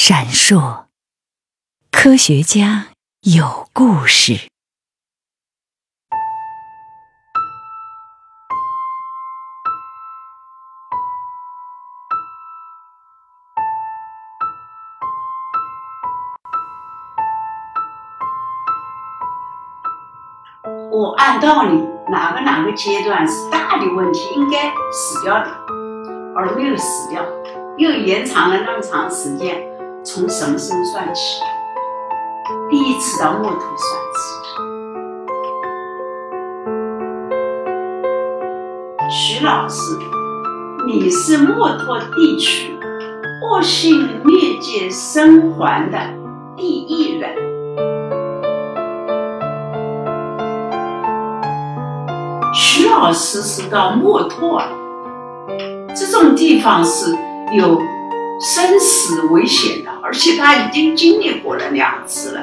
闪烁，科学家有故事。我按道理，哪个哪个阶段是大的问题，应该死掉的，而没有死掉，又延长了那么长时间。从什么时候算起？第一次到墨脱算起。徐老师，你是墨脱地区恶性疟疾生还的第一人。徐老师是到墨脱，这种地方是有生死危险的，而且他已经经历过了两次了。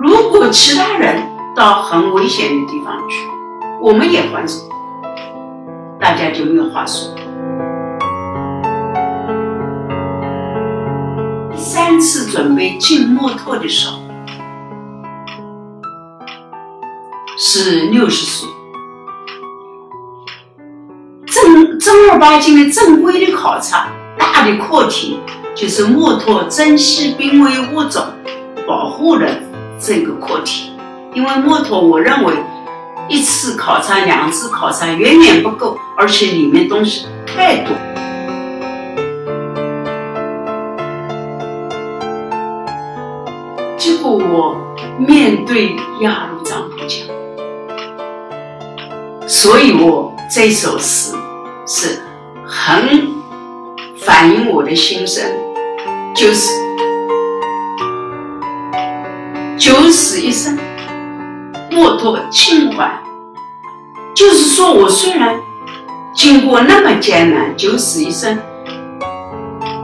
如果其他人到很危险的地方去，我们也还手，大家就没有话说。第三次准备进墨脱的时候，是六十岁。正正儿八经的正规的考察，大的课题就是墨脱珍稀濒危物种保护的这个课题。因为墨脱，我认为一次考察、两次考察远远不够，而且里面东西太多。结果我面对亚鲁藏布江，所以我这首诗。是很反映我的心声，就是九死一生，莫托清欢。就是说我虽然经过那么艰难，九死一生，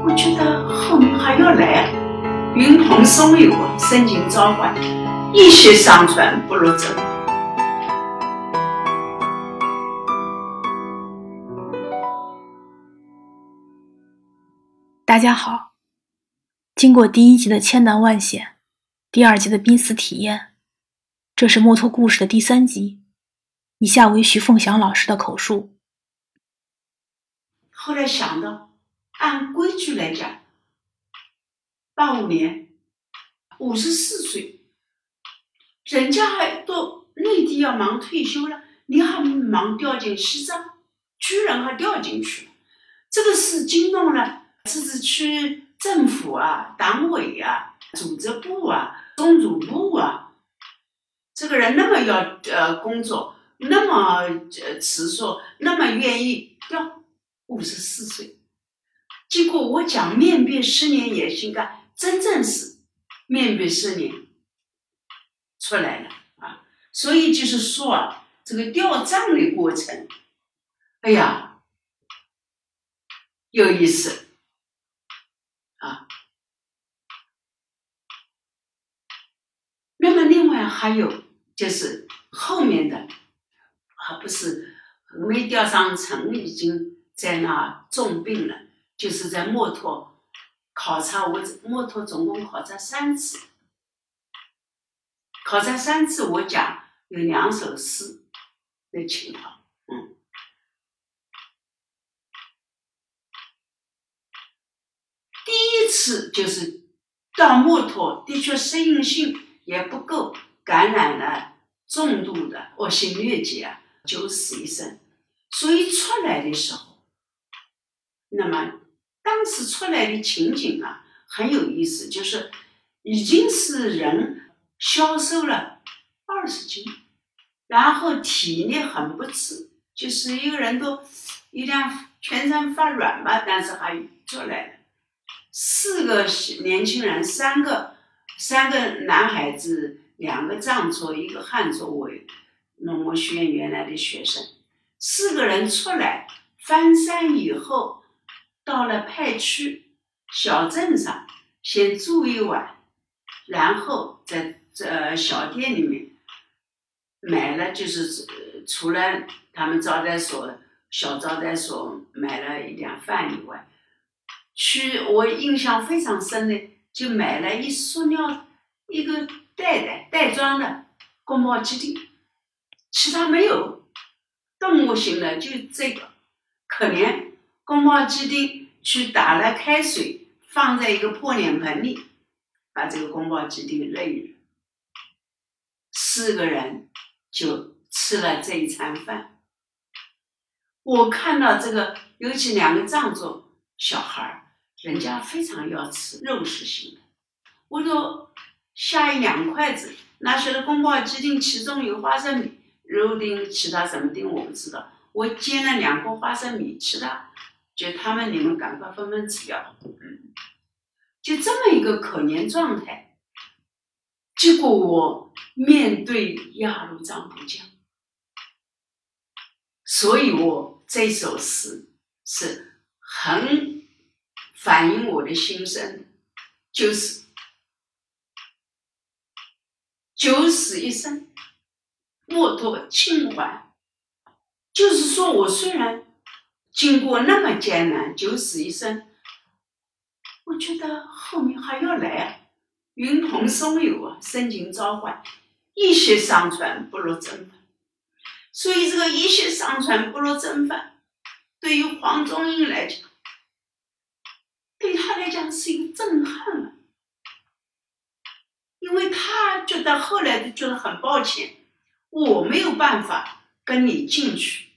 我觉得后面还要来，云同松有深情召唤，一息尚存不如走。大家好，经过第一集的千难万险，第二集的濒死体验，这是墨脱故事的第三集。以下为徐凤祥老师的口述。后来想到，按规矩来讲，八五年五十四岁，人家还都内地要忙退休了，你还忙调进西藏，居然还调进去了，这个是惊动了。自治区政府啊、党委啊、组织部啊、中组部啊，这个人那么要呃工作，那么呃持说，那么愿意要五十四岁，结果我讲面壁十年也心甘，真正是面壁十年出来了啊！所以就是说啊，这个吊账的过程，哎呀，有意思。啊，那么另外还有就是后面的，还不是没吊上城，已经在那重病了，就是在墨脱考察，我墨脱总共考察三次，考察三次，我讲有两首诗的情况。嗯，第一次就是到墨脱，的确适应性也不够，感染了重度的恶性疟疾啊，九死一生。所以出来的时候，那么当时出来的情景啊，很有意思，就是已经是人消瘦了二十斤，然后体力很不支，就是一个人都有点全身发软吧，但是还出来了。四个年轻人，三个三个男孩子，两个藏族，一个汉族，我农牧学院原来的学生。四个人出来翻山以后，到了派区小镇上，先住一晚，然后在这小店里面买了，就是除了他们招待所小招待所买了一点饭以外。去，我印象非常深的，就买了一塑料一个袋袋袋装的宫保鸡丁，其他没有，动物性的就这个，可怜宫保鸡丁去打了开水，放在一个破脸盆里，把这个宫保鸡丁扔了，四个人就吃了这一餐饭。我看到这个，尤其两个藏族小孩儿，人家非常要吃肉食性的，我就下一两筷子，那些的宫保鸡丁其中有花生米、肉丁，其他什么丁我不知道。我煎了两个花生米，其他就他们你们赶快纷纷吃掉。嗯，就这么一个可怜状态，结果我面对鸭绿藏布江。所以我这首诗是很反映我的心声，就是九死一生，莫脱清还。就是说我虽然经过那么艰难，九死一生，我觉得后面还要来啊，云鹏松友啊，深情召唤，一息尚存，不如真返。所以这个一息尚存不如真返，对于黄宗英来讲，来讲是一个震撼！因为他觉得后来就觉得很抱歉，我没有办法跟你进去，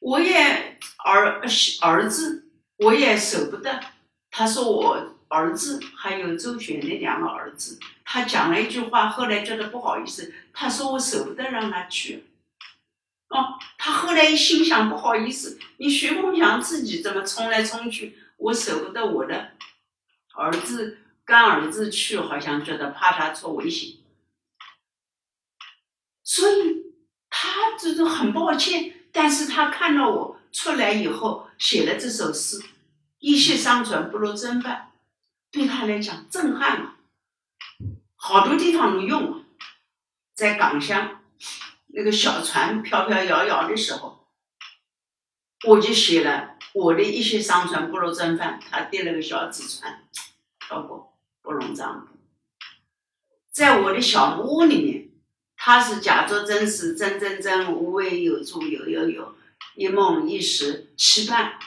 我也儿儿子我也舍不得。他说我儿子还有周旋那两个儿子，他讲了一句话，后来觉得不好意思，他说我舍不得让他去。哦，他后来一心想，不好意思，你徐凤祥自己这么冲来冲去，我舍不得我的儿子干儿子去，好像觉得怕他出危险，所以他这种很抱歉。但是他看到我出来以后写了这首诗，一息尚存不如真返，对他来讲震撼啊，好多地方都用啊，在港乡。那个小船飘飘摇摇的时候，我就写了我的一些商船不如真帆，他订了个小纸船，飘过不容丈夫。在我的小木屋里面，他是假作真实，真真真，无为有住，有有有，一梦一时期盼。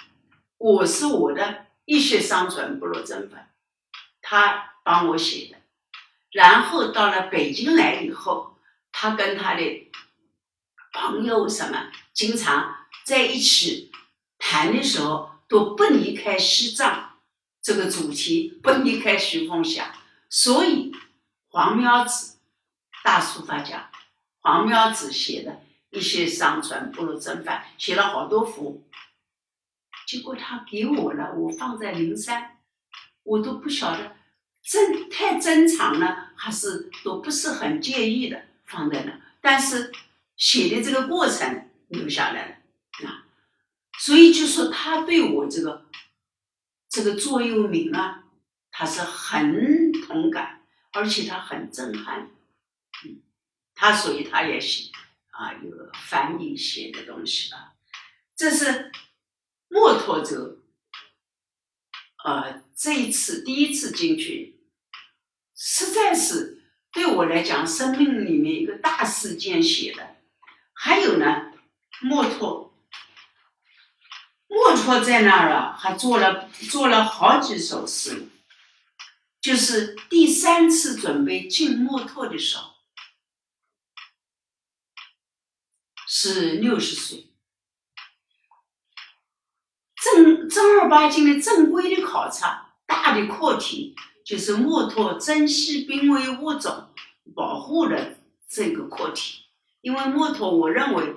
我是我的一些商船不如真本，他帮我写的。然后到了北京来以后，他跟他的。朋友什么经常在一起谈的时候，都不离开西藏这个主题，不离开徐凤霞。所以黄苗子大书法家黄苗子写的一些上传不如真返，写了好多幅。结果他给我了，我放在灵山，我都不晓得珍太珍藏了，还是都不是很介意的放在那，但是。写的这个过程留下来了啊，所以就说他对我这个这个座右铭啊，他是很同感，而且他很震撼。他所以他也写啊，有翻译写的东西啊，这是墨脱者，呃，这一次第一次进去，实在是对我来讲，生命里面一个大事件写的。还有呢，墨脱，墨脱在那儿了，还做了做了好几首诗。就是第三次准备进墨脱的时候，是六十岁，正正儿八经的正规的考察，大的课题就是墨脱珍稀濒危物种保护的这个课题。因为墨脱，我认为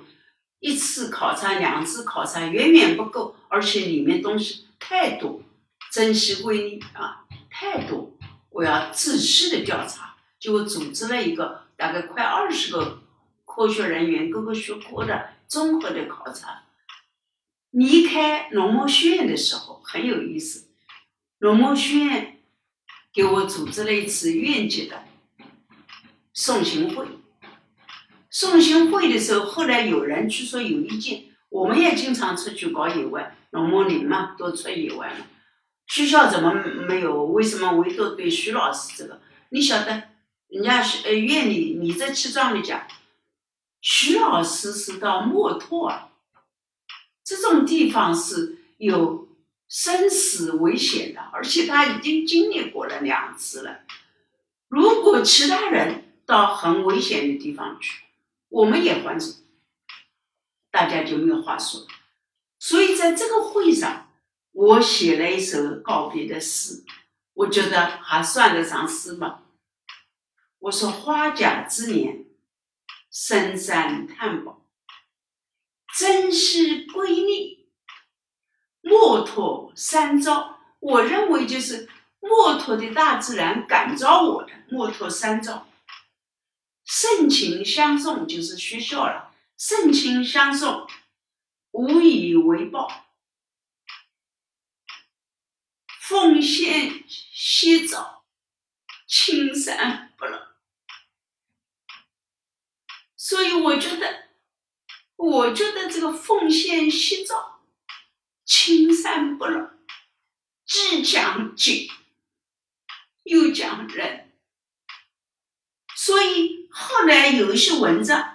一次考察、两次考察远远不够，而且里面东西太多，珍稀归例啊太多，我要仔细的调查，就组织了一个大概快二十个科学人员各个学科的综合的考察。离开农牧学院的时候很有意思，农牧学院给我组织了一次院级的送行会。送行会的时候，后来有人据说有意见，我们也经常出去搞野外，农牧林嘛，都出野外了。学校怎么没有？为什么唯独对徐老师这个？你晓得，人家呃院里理直气壮的讲，徐老师是到墨脱啊，这种地方是有生死危险的，而且他已经经历过了两次了。如果其他人到很危险的地方去，我们也还手，大家就没有话说。所以在这个会上，我写了一首告别的诗，我觉得还算得上诗吧。我说：“花甲之年，深山探宝，珍惜瑰丽，墨脱三招。”我认为就是墨脱的大自然感召我的墨脱三招。盛情相送就是学校了，盛情相送。无以为报，奉献洗澡，青山不老。所以我觉得，我觉得这个奉献洗澡，青山不老，既讲景，又讲人。所以后来有一些文章。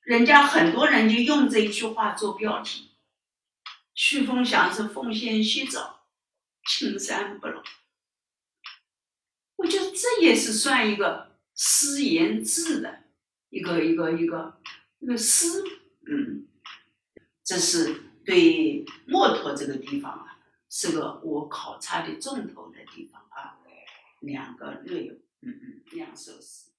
人家很多人就用这一句话做标题，徐凤祥是奉献洗澡，青山不老。我觉得这也是算一个诗言志的一个一个一个一个诗，嗯，这是对墨脱这个地方啊，是个我考察的重头的地方啊，两个略有，嗯嗯，两首诗。